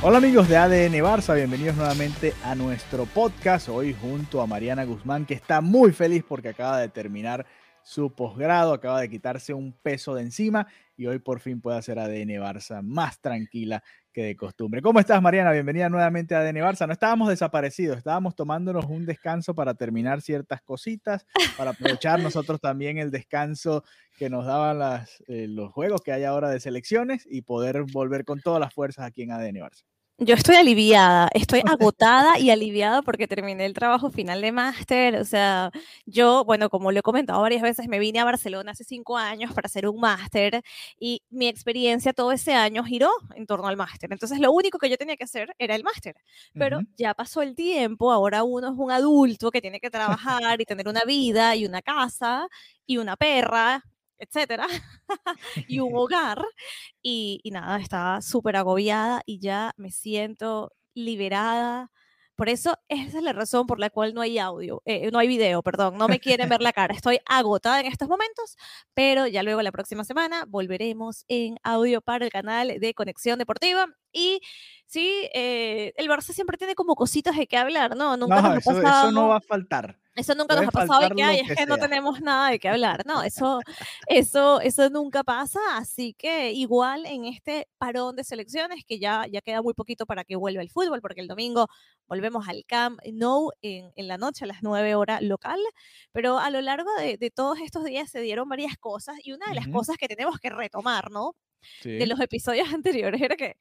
Hola amigos de ADN Barça, bienvenidos nuevamente a nuestro podcast. Hoy junto a Mariana Guzmán, que está muy feliz porque acaba de terminar su posgrado, acaba de quitarse un peso de encima y hoy por fin puede hacer ADN Barça más tranquila que de costumbre. ¿Cómo estás, Mariana? Bienvenida nuevamente a ADN Barça. No estábamos desaparecidos, estábamos tomándonos un descanso para terminar ciertas cositas, para aprovechar nosotros también el descanso que nos daban eh, los juegos que hay ahora de selecciones y poder volver con todas las fuerzas aquí en ADN Barça. Yo estoy aliviada, estoy agotada y aliviada porque terminé el trabajo final de máster. O sea, yo, bueno, como lo he comentado varias veces, me vine a Barcelona hace cinco años para hacer un máster y mi experiencia todo ese año giró en torno al máster. Entonces, lo único que yo tenía que hacer era el máster. Pero Ujú. ya pasó el tiempo, ahora uno es un adulto que tiene que trabajar y tener una vida y una casa y una perra etcétera, y un hogar. Y, y nada, estaba súper agobiada y ya me siento liberada. Por eso, esa es la razón por la cual no hay audio, eh, no hay video, perdón, no me quieren ver la cara. Estoy agotada en estos momentos, pero ya luego la próxima semana volveremos en audio para el canal de Conexión Deportiva. Y sí, eh, el Barça siempre tiene como cositas de qué hablar, ¿no? Nunca No, nos eso, eso no va a faltar. Eso nunca nos ha pasado y que, lo ay, es que que no tenemos nada de qué hablar. No, eso, eso, eso nunca pasa. Así que igual en este parón de selecciones, que ya, ya queda muy poquito para que vuelva el fútbol, porque el domingo volvemos al Camp Nou en, en la noche a las 9 horas local. Pero a lo largo de, de todos estos días se dieron varias cosas y una de las Ujú. cosas que tenemos que retomar, ¿no? Sí. De los episodios anteriores era que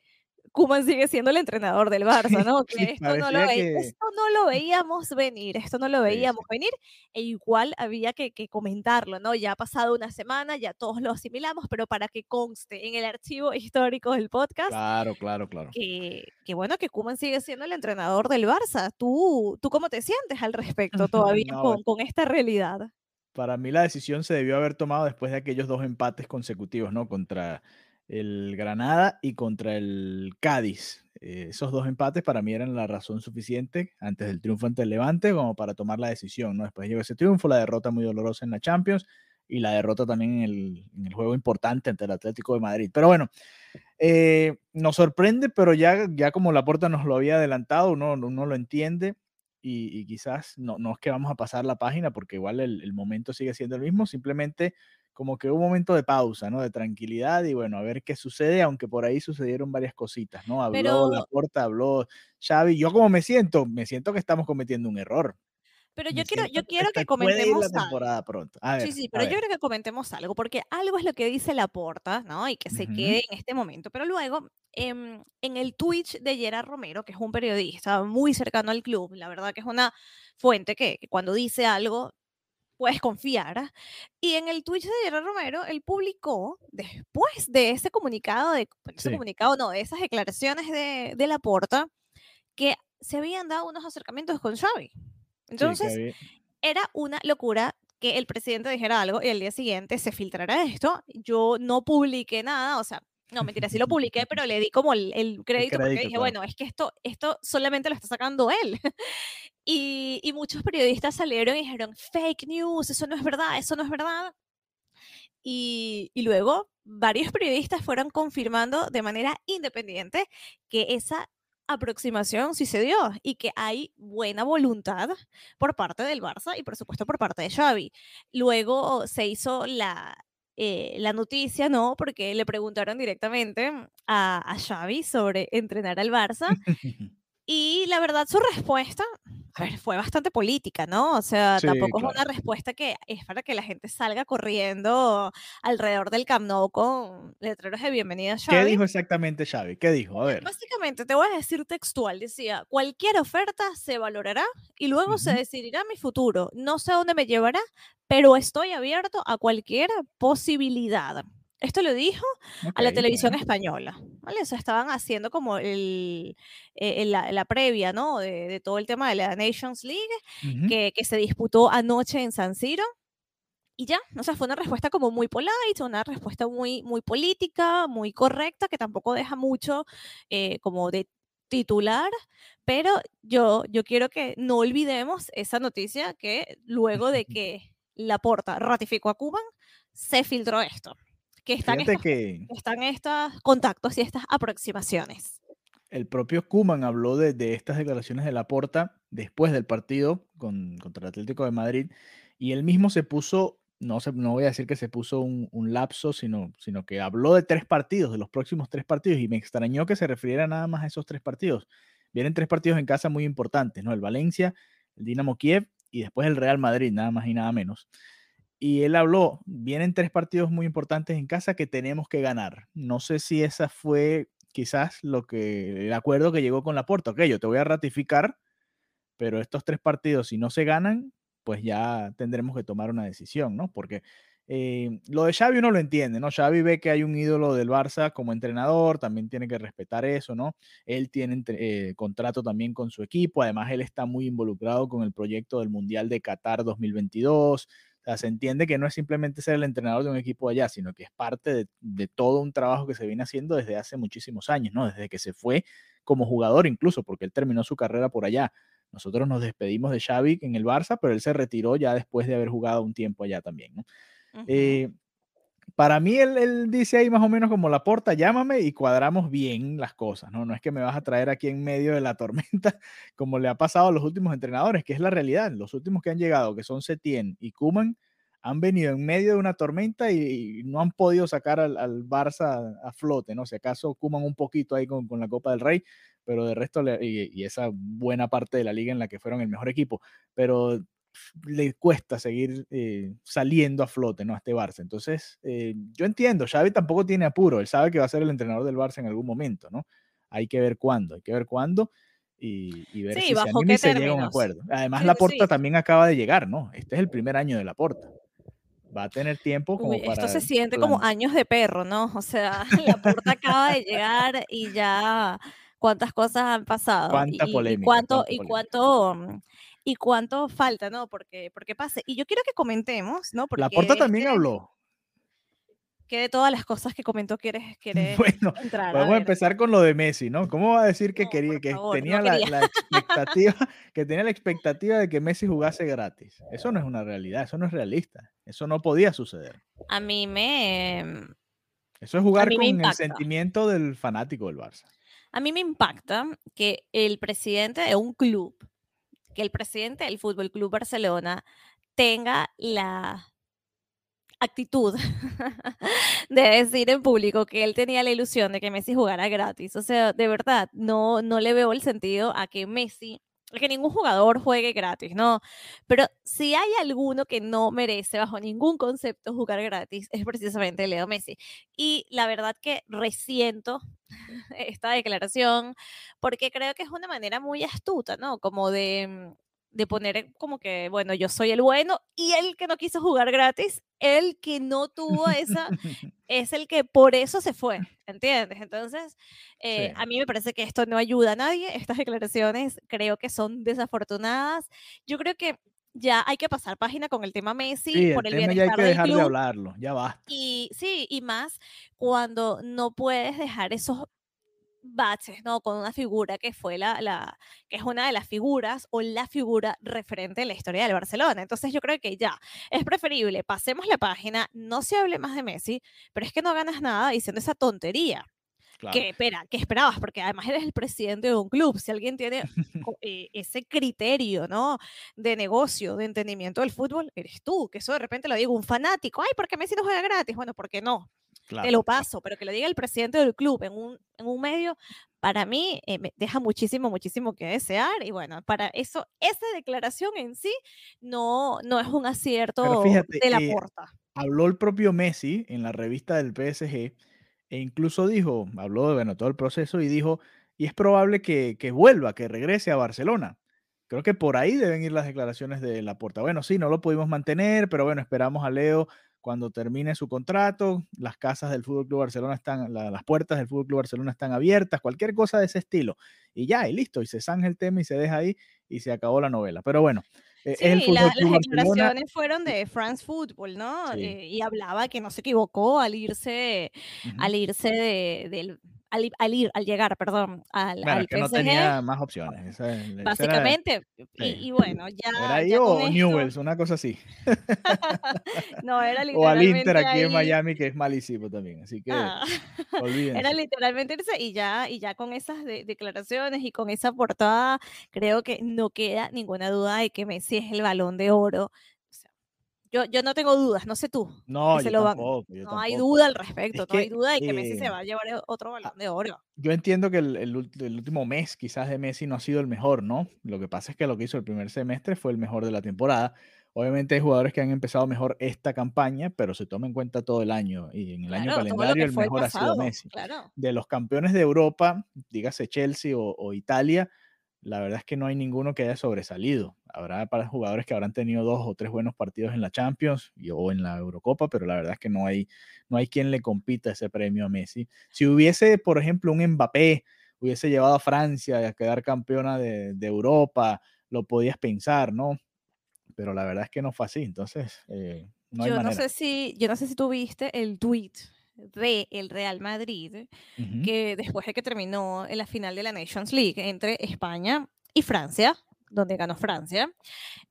Koeman sigue siendo el entrenador del Barça, ¿no? Que esto, no lo que- esto no lo veíamos venir, esto no lo veíamos sí. venir, e igual había que, que comentarlo, ¿no? Ya ha pasado una semana, ya todos lo asimilamos, pero para que conste en el archivo histórico del podcast, Claro, claro, claro. que, que bueno, que Koeman sigue siendo el entrenador del Barça. ¿Tú, ¿Tú cómo te sientes al respecto todavía No, con, con esta realidad? Para mí la decisión se debió haber tomado después de aquellos dos empates consecutivos, ¿no? Contra el Granada y contra el Cádiz. Eh, esos dos empates para mí eran la razón suficiente antes del triunfo ante el Levante como para tomar la decisión, ¿no? Después llegó ese triunfo, la derrota muy dolorosa en la Champions y la derrota también en el, juego importante ante el Atlético de Madrid. Pero bueno, eh, nos sorprende, pero ya, ya como Laporta nos lo había adelantado, uno, uno lo entiende y, quizás no, no es que vamos a pasar la página porque igual el momento sigue siendo el mismo, simplemente como que un momento de pausa, ¿no? De tranquilidad y bueno, a ver qué sucede, aunque por ahí sucedieron varias cositas, ¿no? Habló Pero- Laporta, habló Xavi, yo como me siento, me siento que estamos cometiendo un error. Pero Me yo quiero, yo quiero que ir comentemos la algo. temporada pronto. A ver, Sí, sí, pero yo ver. creo que comentemos algo, porque algo es lo que dice Laporta, ¿no? Y que se Ujú. quede en este momento. Pero luego, em, en el Twitch de Gerard Romero, que es un periodista muy cercano al club, la verdad que es una fuente que, que cuando dice algo puedes confiar. Y en el Twitch de Gerard Romero, él publicó, después de ese comunicado, de ese Sí. comunicado, no, de esas declaraciones de, de Laporta, que se habían dado unos acercamientos con Xavi. Sí, Entonces, había- era una locura que el presidente dijera algo y al día siguiente se filtrara esto. Yo no publiqué nada, o sea, no, mentira, sí lo publiqué, pero le di como el, el crédito porque crédito, dije, claro. bueno, es que esto, esto solamente lo está sacando él. y, y muchos periodistas salieron y dijeron, fake news, eso no es verdad, eso no es verdad. Y, y luego varios periodistas fueron confirmando de manera independiente que esa aproximación sí se dio y que hay buena voluntad por parte del Barça y por supuesto por parte de Xavi. Luego se hizo la, eh, la noticia, ¿no? Porque le preguntaron directamente a, a Xavi sobre entrenar al Barça y la verdad su respuesta, a ver, fue bastante política, ¿no? O sea, Sí, tampoco es una respuesta que es para que la gente salga corriendo alrededor del Camp Nou con letreros de bienvenida a ¿Qué dijo exactamente Xavi? ¿Qué dijo? A ver. Básicamente, te voy a decir textual, decía, cualquier oferta se valorará y luego se Ujú. decidirá mi futuro. No sé a dónde me llevará, pero estoy abierto a cualquier posibilidad. Esto lo dijo a la televisión bueno. española, ¿vale? O sea, estaban haciendo como el, eh, la, la previa, ¿no? De, de todo el tema de la Nations League Ujú. que, que se disputó anoche en San Siro. Y ya, o sea, fue una respuesta como muy polite, una respuesta muy, muy política, muy correcta, que tampoco deja mucho eh, como de titular, pero yo, yo quiero que no olvidemos esa noticia que luego de que Laporta ratificó a Cuban, se filtró esto, que están Fíjate estos, que están estos contactos y estas aproximaciones. el propio Koeman habló de, de estas declaraciones de Laporta después del partido con, contra el Atlético de Madrid y él mismo se puso, no, se, no voy a decir que se puso un, un lapso, sino, sino que habló de tres partidos, de los próximos tres partidos y me extrañó que se refiriera nada más a esos tres partidos. Vienen tres partidos en casa muy importantes, ¿no? El Valencia, el Dinamo Kiev y después el Real Madrid, nada más y nada menos. Y él habló, vienen tres partidos muy importantes en casa que tenemos que ganar. No sé si esa fue quizás lo que el acuerdo que llegó con la Porta. Ok, yo te voy a ratificar, pero estos tres partidos, si no se ganan, pues ya tendremos que tomar una decisión, ¿no? Porque eh, lo de Xavi uno lo entiende, ¿no? Xavi ve que hay un ídolo del Barça como entrenador, también tiene que respetar eso, ¿no? Él tiene eh, contrato también con su equipo, además él está muy involucrado con el proyecto del Mundial de Qatar 2022. O sea, se entiende que no es simplemente ser el entrenador de un equipo allá, sino que es parte de, de todo un trabajo que se viene haciendo desde hace muchísimos años, ¿no? Desde que se fue como jugador incluso, porque él terminó su carrera por allá. Nosotros nos despedimos de Xavi en el Barça, pero él se retiró ya después de haber jugado un tiempo allá también. Eh, para mí, él, él dice ahí más o menos como la porta, llámame y cuadramos bien las cosas, ¿no? No es que me vas a traer aquí en medio de la tormenta, como le ha pasado a los últimos entrenadores, que es la realidad. Los últimos que han llegado, que son Setien y Kuman, han venido en medio de una tormenta y, no han podido sacar al, al Barça a, flote, ¿no? Si acaso Kuman un poquito ahí con, con la Copa del Rey, pero de resto, y, y esa buena parte de la liga en la que fueron el mejor equipo, pero le cuesta seguir eh, saliendo a flote, ¿no? A este Barça. Entonces, eh, yo entiendo, Xavi tampoco tiene apuro, él sabe que va a ser el entrenador del Barça en algún momento, ¿no? Hay que ver cuándo, hay que ver cuándo y, y ver Sí, si se bajo y qué se llega a un acuerdo. Además, Sí, la Porta sí. también acaba de llegar, ¿no? Este es el primer año de la Porta. Va a tener tiempo como Uy, esto para se siente como plan- años de perro, ¿no? O sea, la puerta acaba de llegar y ya cuántas cosas han pasado cuánta y, y polémica, cuánto cuánta y polémica. cuánto mm, y cuánto falta, ¿no? Porque porque pase. Y yo quiero que comentemos, ¿no? La Porta también habló. que de todas las cosas que comentó quieres quieres Bueno, entrar. A podemos ver, empezar con lo de Messi, ¿no? ¿Cómo va a decir que no, quería, que favor, tenía no la, la expectativa, que tenía la expectativa de que Messi jugase gratis? Eso no es una realidad, eso no es realista. Eso no podía suceder. A mí me Eso es jugar con el sentimiento del fanático del Barça. a mí me impacta que el presidente de un club, que el presidente del Fútbol Club Barcelona tenga la actitud de decir en público que él tenía la ilusión de que Messi jugara gratis. O sea, de verdad, no, no le veo el sentido a que Messi, que ningún jugador juegue gratis, ¿no? Pero si hay alguno que no merece bajo ningún concepto jugar gratis, es precisamente Leo Messi. Y la verdad que resiento esta declaración porque creo que es una manera muy astuta, ¿no? Como de, de poner como que, bueno, yo soy el bueno y el que no quiso jugar gratis, el que no tuvo esa, es el que por eso se fue, ¿entiendes? Entonces, eh, Sí. a mí me parece que esto no ayuda a nadie, estas declaraciones creo que son desafortunadas. Yo creo que ya hay que pasar página con el tema Messi Sí, el por el tema ya hay bienestar que del dejar de hablarlo, ya basta. Y sí, y más cuando no puedes dejar esos baches, ¿no? Con una figura que fue la, la, que es una de las figuras o la figura referente en la historia del Barcelona. Entonces yo creo que ya es preferible, pasemos la página, no se hable más de Messi, pero es que no ganas nada diciendo esa tontería. Claro. Que, espera, que esperabas? Porque además eres el presidente de un club. Si alguien tiene eh, ese criterio, ¿no? De negocio, de entendimiento del fútbol, eres tú. Que eso de repente lo diga un fanático. Ay, ¿por qué Messi no juega gratis? Bueno, ¿por qué no? Te Claro, lo paso, pero que lo diga el presidente del club en un, en un medio, para mí eh, me deja muchísimo, muchísimo que desear. Y bueno, para eso, esa declaración en sí no, no es un acierto fíjate, de la eh, porta. habló el propio Messi en la revista del PSG e incluso dijo, habló de bueno, todo el proceso y dijo, y es probable que, que vuelva, que regrese a Barcelona. Creo que por ahí deben ir las declaraciones de Laporta. Bueno, sí, no lo pudimos mantener, pero bueno, esperamos a Leo cuando termine su contrato, las casas del Fútbol Club Barcelona están, las puertas del Fútbol Club Barcelona están abiertas, cualquier cosa de ese estilo. Y ya, y listo, y se zanja el tema y se deja ahí y se acabó la novela. Pero bueno, eh, sí, las declaraciones fueron de France Football, ¿no? Eh, y hablaba que no se equivocó al irse, al irse de, del al, ir, al llegar, perdón, al, bueno, que no tenía más opciones. básicamente, y, bueno, ya. Era ahí o Newells, una cosa así. no, era literalmente. O al Inter aquí en Miami, que es malísimo también. Así que ah. Era literalmente irse y ya, y ya con esas declaraciones y con esa portada, creo que no queda ninguna duda de que Messi es el balón de oro yo, yo no tengo dudas, no sé tú. No, yo tampoco, no hay duda al respecto, no hay duda de que Messi se va a llevar otro balón de oro. Yo entiendo que el, el, último mes quizás de Messi no ha sido el mejor, ¿no? Lo que pasa es que lo que hizo el primer semestre fue el mejor de la temporada. Obviamente hay jugadores que han empezado mejor esta campaña, pero se toma en cuenta todo el año y en el año calendario el mejor ha sido Messi. De los campeones de Europa, dígase Chelsea o, o Italia, la verdad es que no hay ninguno que haya sobresalido. Habrá para jugadores que habrán tenido dos o tres buenos partidos en la Champions o en la Eurocopa, pero la verdad es que no hay, no hay quien le compita ese premio a Messi. Si hubiese, por ejemplo, un Mbappé, hubiese llevado a Francia a quedar campeona de, Europa, lo podías pensar, ¿no? Pero la verdad es que no fue así, entonces eh, no hay yo manera. No sé si, yo no sé si tuviste el tweet de el Real Madrid, que después de que terminó en la final de la Nations League entre España y Francia, donde ganó Francia.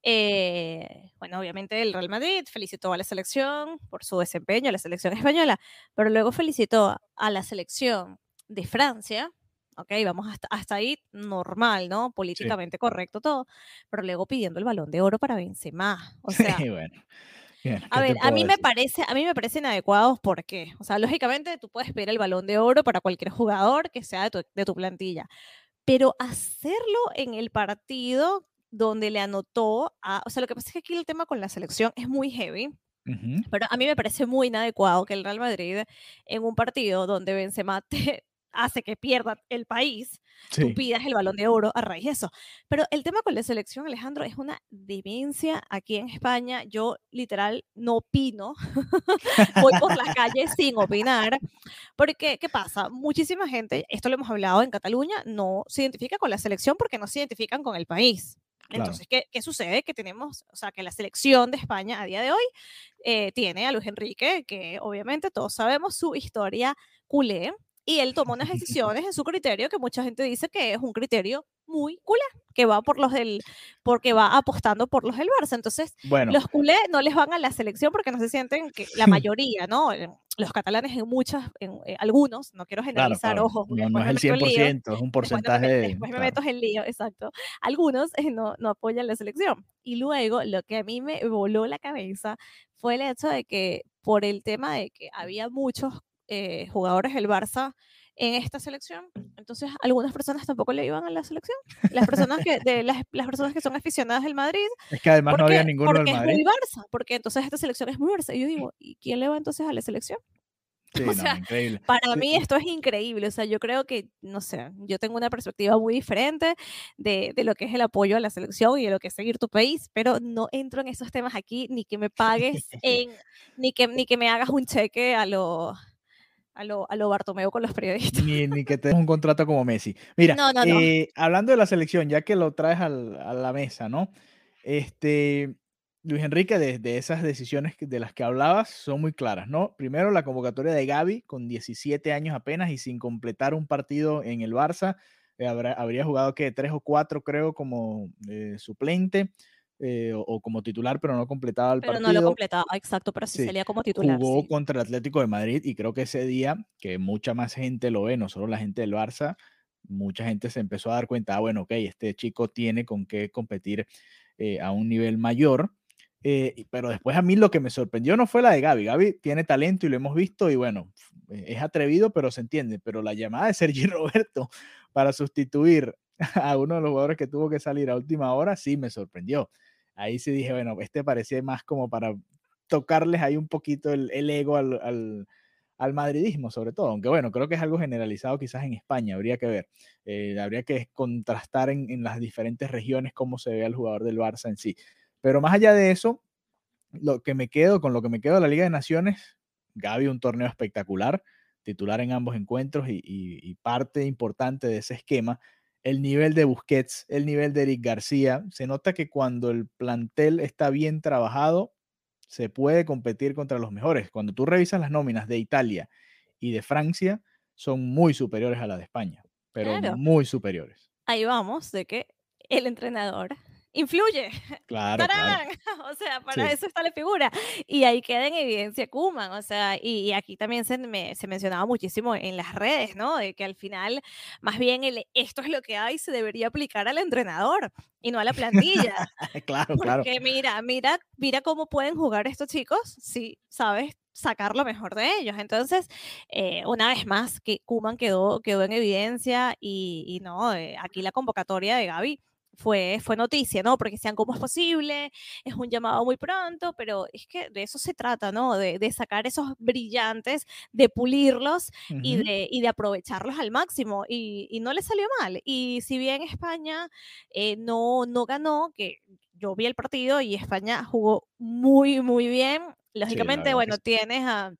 Eh, bueno, obviamente el Real Madrid felicitó a la selección por su desempeño, a la selección española, pero luego felicitó a la selección de Francia. Ok, vamos hasta, hasta ahí normal, ¿no? Políticamente correcto todo, pero luego pidiendo el balón de oro para Benzema. O sea, bueno a ver, a mí me parece, a mí me parecen adecuados porque, o sea, lógicamente tú puedes pedir el balón de oro para cualquier jugador que sea de tu, plantilla, pero hacerlo en el partido donde le anotó a, o sea, lo que pasa es que aquí el tema con la selección es muy heavy. Pero a mí me parece muy inadecuado que el Real Madrid en un partido donde Benzema te, hace que pierda el país, tú pidas el balón de oro a raíz de eso. Pero el tema con la selección, Alejandro, es una demencia aquí en España. Yo literal no opino, voy por las calles sin opinar, porque ¿qué pasa? Muchísima gente, esto lo hemos hablado en Cataluña, no se identifica con la selección porque no se identifican con el país. Entonces, ¿qué, ¿qué, sucede? Que tenemos, o sea, que la selección de España a día de hoy eh, tiene a Luis Enrique, que obviamente todos sabemos su historia culé, y él tomó unas decisiones en su criterio que mucha gente dice que es un criterio muy culé, que va por los del, porque va apostando por los del Barça. Entonces, los culés no les van a la selección porque no se sienten que la mayoría, ¿no? Los catalanes en muchas, en, eh, algunos, no quiero generalizar, ojo. No, es el 100%, es un porcentaje. Después, me, meto en lío, exacto. Algunos eh, no, no apoyan la selección. Y luego, lo que a mí me voló la cabeza fue el hecho de que por el tema de que había muchos eh, jugadores del Barça en esta selección. Entonces, algunas personas tampoco le iban a la selección. Las personas que, de las, las personas que son aficionadas del Madrid. Es que además no había ninguno del Madrid. Porque es muy Barça, porque entonces esta selección es muy Barça. Y yo digo, ¿y quién le va entonces a la selección? o sea, para mí esto es increíble. O sea, yo creo que, no sé, yo tengo una perspectiva muy diferente de, de, lo que es el apoyo a la selección y de lo que es seguir tu país, pero no entro en esos temas aquí, ni que me pagues en, ni que, ni que me hagas un cheque a los a lo, a lo Bartomeu con los periodistas. Ni, ni que tengas un contrato como Messi. Mira, eh, hablando de la selección, ya que lo traes al, a la mesa, ¿no? Este, Luis Enrique, de, esas decisiones de las que hablabas, son muy claras, ¿no? Primero, la convocatoria de Gaby, con 17 años apenas y sin completar un partido en el Barça. Eh, habría jugado, que Tres o cuatro, creo, como eh, suplente. Eh, o, como titular, pero no completaba el partido. Pero no lo completaba, exacto, pero sí, salía como titular. Jugó contra el Atlético de Madrid y creo que ese día, que mucha más gente lo ve, no solo la gente del Barça, mucha gente se empezó a dar cuenta, ah, bueno, ok, este chico tiene con qué competir eh, a un nivel mayor. Eh, pero después a mí lo que me sorprendió no fue la de Gaby. Gaby tiene talento y lo hemos visto y bueno, es atrevido, pero se entiende. Pero la llamada de Sergi Roberto para sustituir a uno de los jugadores que tuvo que salir a última hora sí me sorprendió ahí sí dije, bueno, este parecía más como para tocarles ahí un poquito el, ego al, madridismo, sobre todo, aunque bueno, creo que es algo generalizado quizás en España, habría que ver, eh, habría que contrastar en, las diferentes regiones cómo se ve al jugador del Barça en sí. Pero más allá de eso, lo que me quedo, con lo que me quedo de la Liga de Naciones, Gaby un torneo espectacular, titular en ambos encuentros y, y parte importante de ese esquema el nivel de Busquets, el nivel de Eric García. Se nota que cuando el plantel está bien trabajado, se puede competir contra los mejores. Cuando tú revisas las nóminas de Italia y de Francia, son muy superiores a la de España, pero muy superiores. Ahí vamos, de que el entrenador influye. Claro, O sea, para eso está la figura. Y ahí queda en evidencia Kuman. O sea, y, aquí también se, me, se, mencionaba muchísimo en las redes, ¿no? De que al final, más bien, el, esto es lo que hay, se debería aplicar al entrenador y no a la plantilla. claro, claro. Porque mira, mira, mira cómo pueden jugar estos chicos si sabes sacar lo mejor de ellos. Entonces, eh, una vez más, que Kuman quedó, quedó en evidencia y, y no, eh, aquí la convocatoria de Gaby fue, fue noticia, ¿no? Porque sean ¿cómo es posible? Es un llamado muy pronto, pero es que de eso se trata, ¿no? De, de sacar esos brillantes, de pulirlos y, de, y, de, aprovecharlos al máximo. Y, y, no le salió mal. Y si bien España eh, no, no ganó, que yo vi el partido y España jugó muy, muy bien, lógicamente, bueno, tienes a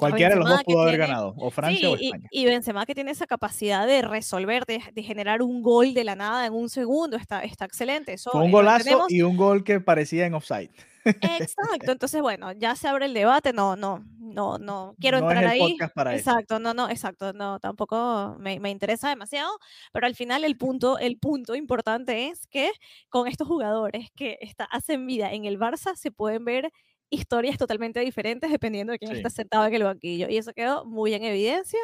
Cualquiera de los dos pudo haber ganado, o Francia o España. Y, y, Benzema que tiene esa capacidad de resolver, de, generar un gol de la nada en un segundo, está, está excelente. Eso, un golazo y un gol que parecía en offside. Exacto, entonces bueno, ya se abre el debate, no, no, no, no quiero entrar ahí. exacto, no, no, exacto, no, tampoco me, me, interesa demasiado, pero al final el punto, el punto importante es que con estos jugadores que está, hacen vida en el Barça se pueden ver historias totalmente diferentes dependiendo de quién está sentado en el banquillo. Y eso quedó muy en evidencia.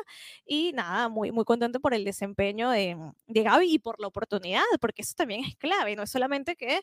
Y nada, muy, muy contento por el desempeño de, de Gaby y por la oportunidad, porque eso también es clave. No es solamente que,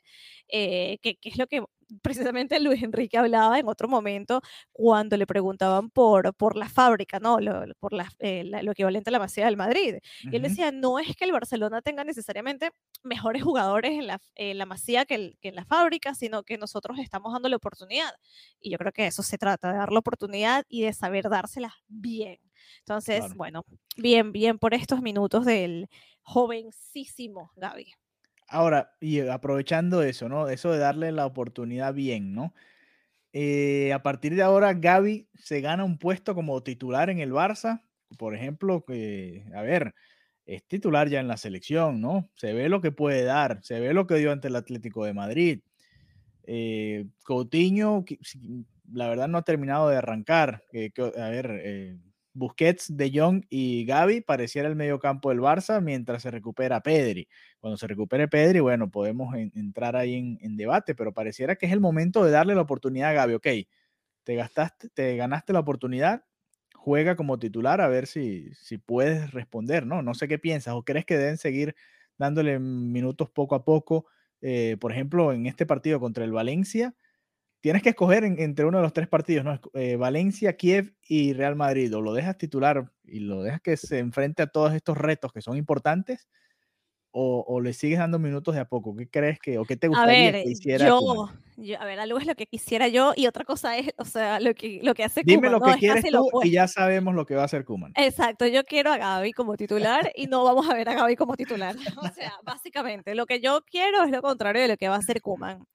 eh, que, que es lo que precisamente Luis Enrique hablaba en otro momento cuando le preguntaban por, por la fábrica, ¿no? Lo, por la, eh, lo equivalente a la Masía del Madrid. Y él decía, no es que el Barcelona tenga necesariamente mejores jugadores en la, en la Masía que, que, en la fábrica, sino que nosotros estamos dando la oportunidad. Y yo creo que eso se trata, de dar la oportunidad y de saber dárselas bien. Entonces, bueno, bien, bien por estos minutos del jovencísimo Gaby. Ahora, y aprovechando eso, ¿no? Eso de darle la oportunidad bien, ¿no? Eh, a partir de ahora, Gaby se gana un puesto como titular en el Barça. Por ejemplo, que, a ver, es titular ya en la selección, ¿no? Se ve lo que puede dar, se ve lo que dio ante el Atlético de Madrid. Eh, Coutinho, la verdad no ha terminado de arrancar. a ver, eh, Busquets, De Jong y Gaby pareciera el medio campo del Barça mientras se recupera Pedri. Cuando se recupere Pedri, bueno, podemos entrar ahí en, debate, pero pareciera que es el momento de darle la oportunidad a Gaby. Ok, te, gastaste, te ganaste la oportunidad, juega como titular a ver si, si puedes responder, ¿no? No sé qué piensas o crees que deben seguir dándole minutos poco a poco. Eh, por ejemplo, en este partido contra el Valencia, tienes que escoger entre uno de los tres partidos, ¿no? Eh, Valencia, Kiev y Real Madrid. Lo dejas titular y lo dejas que se enfrente a todos estos retos que son importantes, o, le sigues dando minutos de a poco? ¿Qué crees que, o qué te gustaría que hiciera? Yo, a ver, algo es lo que quisiera yo y otra cosa es, o sea, lo que, lo que hace Dime lo que quieres tú y ya sabemos lo que va a hacer Kuman. Exacto, yo quiero a Gaby como titular y no vamos a ver a Gaby como titular. O sea, básicamente, lo que yo quiero es lo contrario de lo que va a hacer Kuman.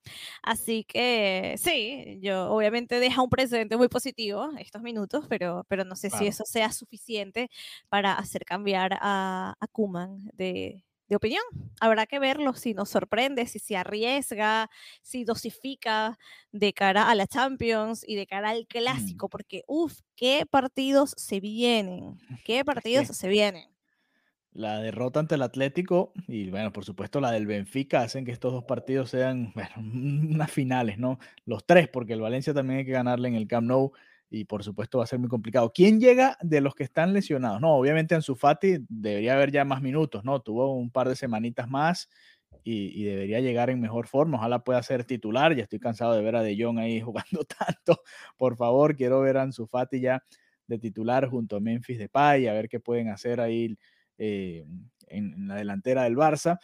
Así que sí, yo obviamente deja un precedente muy positivo estos minutos, pero, pero no sé si eso sea suficiente para hacer cambiar a, a Kuman de, de opinión. Habrá que verlo si nos sorprende, si se arriesga, si dosifica de cara a la Champions y de cara al mm. clásico, porque uff, qué partidos se vienen, qué partidos se vienen. La derrota ante el Atlético y, bueno, por supuesto la del Benfica hacen que estos dos partidos sean, bueno, unas finales, ¿no? Los tres, porque el Valencia también hay que ganarle en el Camp Nou y por supuesto va a ser muy complicado. ¿Quién llega de los que están lesionados? No, obviamente Ansu Fati debería haber ya más minutos, ¿no? Tuvo un par de semanitas más y, debería llegar en mejor forma. Ojalá pueda ser titular. Ya estoy cansado de ver a De Jong ahí jugando tanto. Por favor, quiero ver a Ansu Fati ya de titular junto a Memphis Depay, a ver qué pueden hacer ahí eh, en, la delantera del Barça.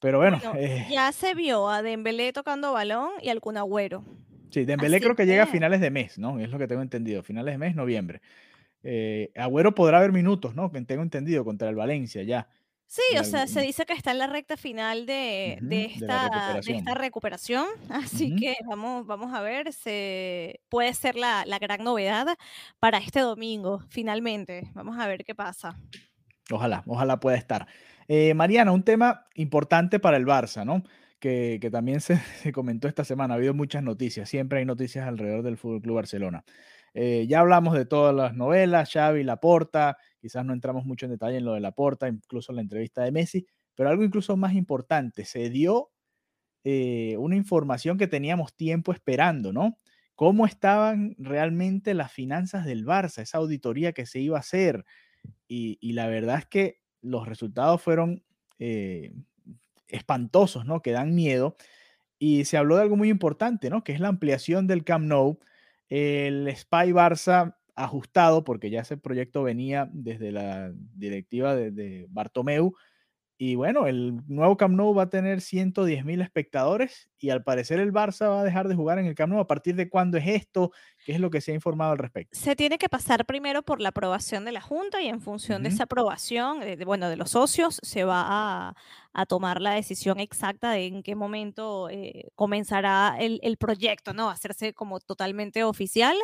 Pero bueno, eh ya se vio a Dembélé tocando balón y al Kun Agüero. Sí, Dembélé creo que, llega a finales de mes, ¿no? Es lo que tengo entendido, finales de mes, noviembre. Eh, Agüero podrá haber minutos, ¿no? Que tengo entendido, contra el Valencia ya. Sí, o sea, se dice que está en la recta final de, de, esta, recuperación. esta, recuperación. así que vamos, vamos a ver, se, puede ser la, la, gran novedad para este domingo, finalmente. Vamos a ver qué pasa. Ojalá, ojalá pueda estar. Eh, Mariana, un tema importante para el Barça, ¿no? Que, también se, se, comentó esta semana, ha habido muchas noticias, siempre hay noticias alrededor del Fútbol Club Barcelona. Eh, ya hablamos de todas las novelas, Xavi, Laporta, quizás no entramos mucho en detalle en lo de Laporta, incluso en la entrevista de Messi, pero algo incluso más importante, se dio eh, una información que teníamos tiempo esperando, ¿no? ¿Cómo estaban realmente las finanzas del Barça, esa auditoría que se iba a hacer? Y, la verdad es que los resultados fueron eh, espantosos, ¿no? Que dan miedo. Y se habló de algo muy importante, ¿no? Que es la ampliación del Camp Nou el Spy Barça ajustado, porque ya ese proyecto venía desde la directiva de, de Bartomeu, y bueno, el nuevo Camp Nou va a tener 110 mil espectadores y al parecer el Barça va a dejar de jugar en el Camp Nou. ¿A partir de cuándo es esto? ¿Qué es lo que se ha informado al respecto? Se tiene que pasar primero por la aprobación de la Junta y en función de esa aprobación, de, bueno, de los socios, se va a, a, tomar la decisión exacta de en qué momento eh, comenzará el, el, proyecto, ¿no? Hacerse como totalmente oficial.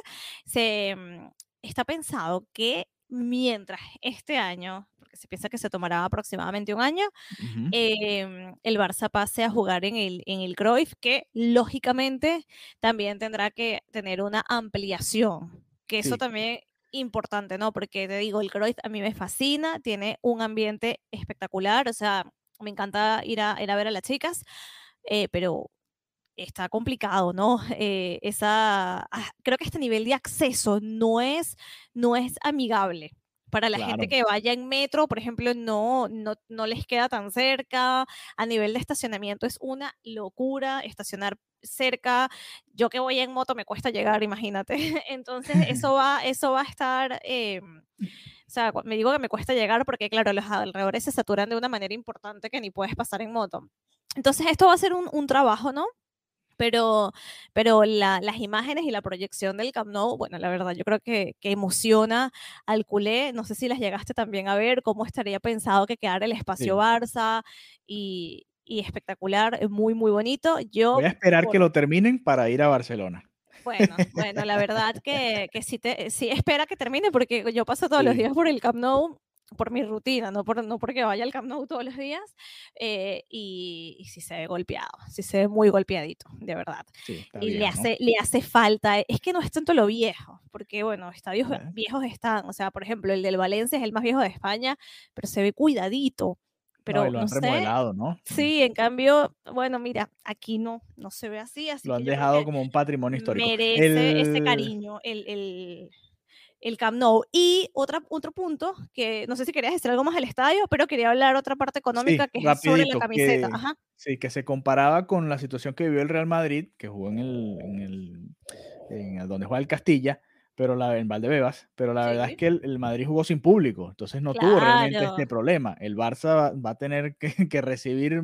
Se mm, está pensado que mientras este año se piensa que se tomará aproximadamente un año, em, el Barça pase a jugar en el, en el Cruyff, que lógicamente también tendrá que tener una ampliación, que eso también importante, ¿no? Porque te digo, el Cruyff a mí me fascina, tiene un ambiente espectacular, o sea, me encanta ir a, ir a ver a las chicas, eh, pero está complicado, ¿no? Eh, esa, ah, creo que este nivel de acceso no es, no es amigable para la gente que vaya en metro, por ejemplo, no, no, no les queda tan cerca. A nivel de estacionamiento es una locura estacionar cerca. Yo que voy en moto me cuesta llegar, imagínate. Entonces, eso va, eso va a estar... Em, o sea, me digo que me cuesta llegar porque, claro, los alrededores se saturan de una manera importante que ni puedes pasar en moto. Entonces, esto va a ser un, un trabajo, ¿no? Pero, pero las imágenes y la proyección del Camp Nou, bueno, la verdad, yo creo que, que, emociona al culé. No sé si las llegaste también a ver, cómo estaría pensado que quedara el espacio Barça y, y, espectacular, muy, muy bonito. Yo, Voy a esperar que lo terminen para ir a Barcelona. Bueno, bueno, la verdad que, que sí, te, sí espera que termine porque yo paso todos los días por el Camp Nou por mi rutina, no, por, no porque vaya al Camp Nou todos los días, eh, y, y, si se ve golpeado, si se ve muy golpeadito, de verdad. y le, hace, le hace falta, es que no es tanto lo viejo, porque bueno, estadios viejos están, o sea, por ejemplo, el del Valencia es el más viejo de España, pero se ve cuidadito. Pero no, lo han remodelado, ¿no? Sí, en cambio, bueno, mira, aquí no, no se ve así. así lo han dejado como un patrimonio histórico. Merece ese cariño, el, el el Camp Nou. Y otra, otro punto, que no sé si querías decir algo más del estadio, pero quería hablar otra parte económica que es sobre la camiseta. Sí, que se comparaba con la situación que vivió el Real Madrid, que jugó en el, en el en donde juega el Castilla, pero la, en Valdebebas, pero la verdad es que el, Madrid jugó sin público, entonces no tuvo realmente este problema. El Barça va, a tener que, que recibir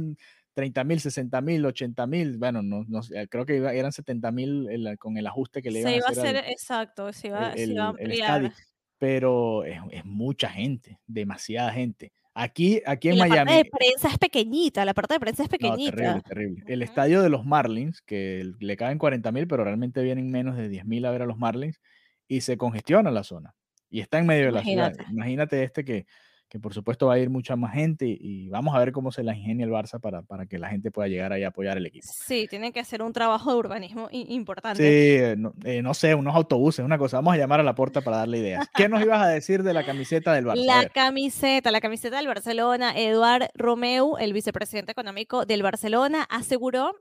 30 mil, 60 mil, 80 mil, bueno, no, no, creo que eran 70 mil con el ajuste que le iban se iba a hacer. exacto, se iba, se iba a ampliar. pero es, es, mucha gente, demasiada gente. Aquí, aquí en y la Miami. La parte de prensa es pequeñita, la parte de prensa es pequeñita. terrible, terrible. El estadio de los Marlins, que le caben 40 mil, pero realmente vienen menos de 10 mil a ver a los Marlins, y se congestiona la zona. Y está en medio de la ciudad. Imagínate este que que por supuesto va a ir mucha más gente y vamos a ver cómo se la ingenia el Barça para, para que la gente pueda llegar ahí a apoyar el equipo. Sí, tienen que hacer un trabajo de urbanismo importante. Sí, eh, eh, no, sé, unos autobuses, una cosa. Vamos a llamar a la puerta para darle ideas. ¿Qué nos ibas a decir de la camiseta del Barça? La camiseta, la camiseta del Barcelona. Eduard Romeu, el vicepresidente económico del Barcelona, aseguró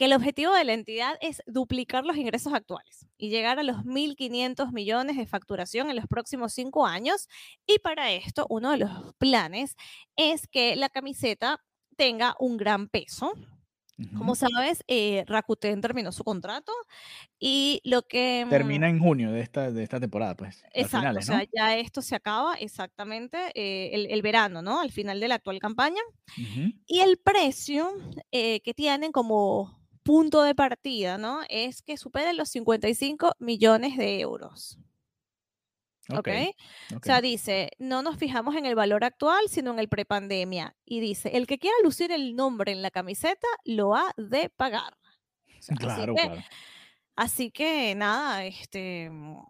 que el objetivo de la entidad es duplicar los ingresos actuales y llegar a los 1.500 millones de facturación en los próximos cinco años. Y para esto, uno de los planes es que la camiseta tenga un gran peso. Como sabes, eh, Rakuten terminó su contrato y lo que... Termina mm en junio de esta, de esta temporada, pues. Exacto, o sea, ya esto se acaba exactamente eh, el, verano, ¿no? Al final de la actual campaña. Y el precio eh, que tienen como punto de partida, ¿no? Es que superen los 55 millones de euros. ¿ok? Ok, O sea, dice, no nos fijamos en el valor actual, sino en el prepandemia. Y dice, el que quiera lucir el nombre en la camiseta lo ha de pagar. O sea, claro, así, que, claro. así que nada, este, mm,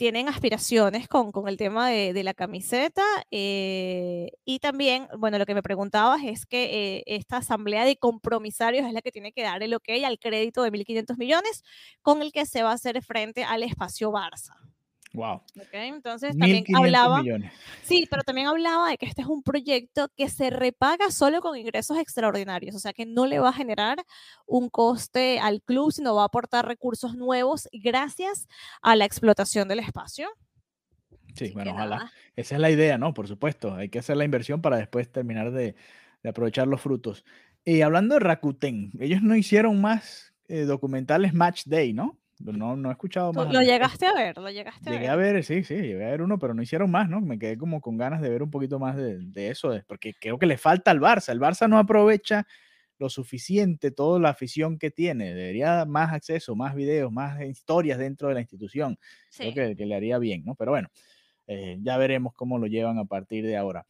tienen aspiraciones con, con el tema de, de la camiseta. eh, y también, bueno, lo que me preguntabas es que eh, esta asamblea de compromisarios es la que tiene que dar el ok al crédito de 1.500 millones con el que se va a hacer frente al espacio Barça. Wow. ¿ok? Entonces también 1.500 hablaba, millones. sí, pero también hablaba de que este es un proyecto que se repaga solo con ingresos extraordinarios, o sea que no le va a generar un coste al club, sino va a aportar recursos nuevos gracias a la explotación del espacio. Sí, Así bueno, ojalá. nada. Esa es la idea, ¿no? Por supuesto. Hay que hacer la inversión para después terminar de, de aprovechar los frutos. Y hablando de Rakuten, ellos no hicieron más eh, documentales Match Day, ¿no? No, no he escuchado más. lo llegaste a ver, lo llegaste a Llegué ver. a ver, sí, sí, llegué a ver uno, pero no hicieron más, ¿no? Me quedé como con ganas de ver un poquito más de, de eso, porque creo que le falta al Barça. El Barça no aprovecha lo suficiente toda la afición que tiene. Debería más acceso, más videos, más historias dentro de la institución. Creo que, que le haría bien, ¿no? Pero bueno, eh, ya veremos cómo lo llevan a partir de ahora.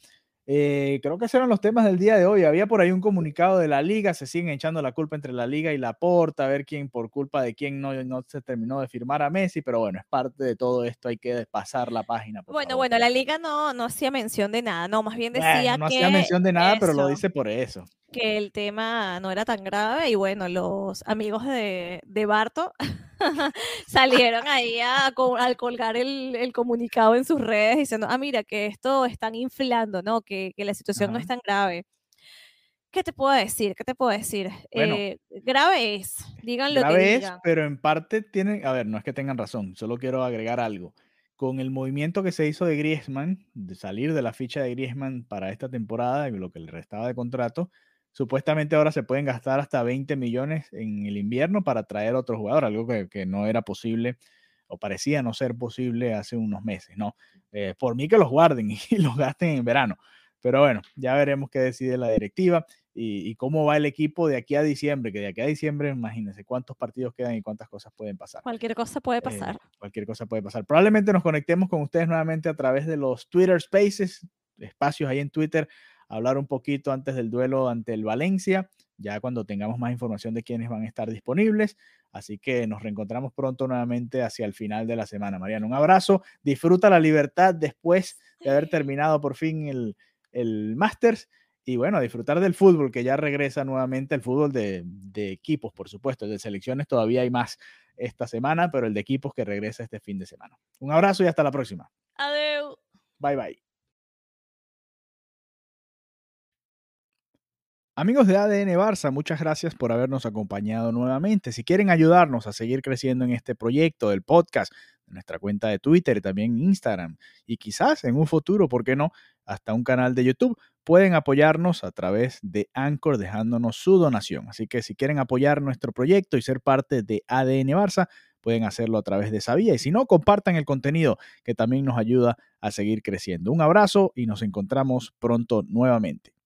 Eh, creo que esos eran los temas del día de hoy. Había por ahí un comunicado de la liga, se siguen echando la culpa entre la liga y la porta, a ver quién por culpa de quién no, no se terminó de firmar a Messi, pero bueno, es parte de todo esto, hay que pasar la página. por Bueno, favor. bueno, la liga no, no hacía mención de nada, no, más bien Bueno, decía no que, hacía mención de nada, pero lo dice por eso. que el tema no era tan grave y bueno, los amigos de, de Barto salieron ahí a, co- al colgar el, el comunicado en sus redes diciendo, ah, mira, que esto están inflando, ¿no? Que, que la situación no es tan grave. ¿Qué te puedo decir? ¿Qué te puedo decir? Bueno, Eh, grave es, digan lo que Grave es, pero en parte tienen, a ver, no es que tengan razón, solo quiero agregar algo. Con el movimiento que se hizo de Griezmann, de salir de la ficha de Griezmann para esta temporada y lo que le restaba de contrato, supuestamente ahora se pueden gastar hasta 20 millones en el invierno para traer otro jugador, algo que, que no era posible o parecía no ser posible hace unos meses, ¿no? Eh, por mí que los guarden y los gasten en verano. Pero bueno, ya veremos qué decide la directiva y, y cómo va el equipo de aquí a diciembre, que de aquí a diciembre, imagínense cuántos partidos quedan y cuántas cosas pueden pasar. Cualquier cosa puede Eh, pasar. cualquier cosa puede pasar. Probablemente nos conectemos con ustedes nuevamente a través de los Twitter Spaces, espacios ahí en Twitter, a hablar un poquito antes del duelo ante el Valencia, ya cuando tengamos más información de quiénes van a estar disponibles. Así que nos reencontramos pronto nuevamente hacia el final de la semana. Mariano, un abrazo. Disfruta la libertad después de haber terminado por fin el, el Masters. Y bueno, disfrutar del fútbol, que ya regresa nuevamente el fútbol de, de equipos, por supuesto. El de selecciones todavía hay más esta semana, pero el de equipos que regresa este fin de semana. Un abrazo y hasta la próxima. Adeu. Bye bye. Amigos de ADN Barça, muchas gracias por habernos acompañado nuevamente. Si quieren ayudarnos a seguir creciendo en este proyecto del podcast, en nuestra cuenta de Twitter y también Instagram, y quizás en un futuro, ¿por qué no?, hasta un canal de YouTube, pueden apoyarnos a través de Anchor dejándonos su donación. Así que si quieren apoyar nuestro proyecto y ser parte de ADN Barça, pueden hacerlo a través de esa vía. Y si no, compartan el contenido que también nos ayuda a seguir creciendo. Un abrazo y nos encontramos pronto nuevamente.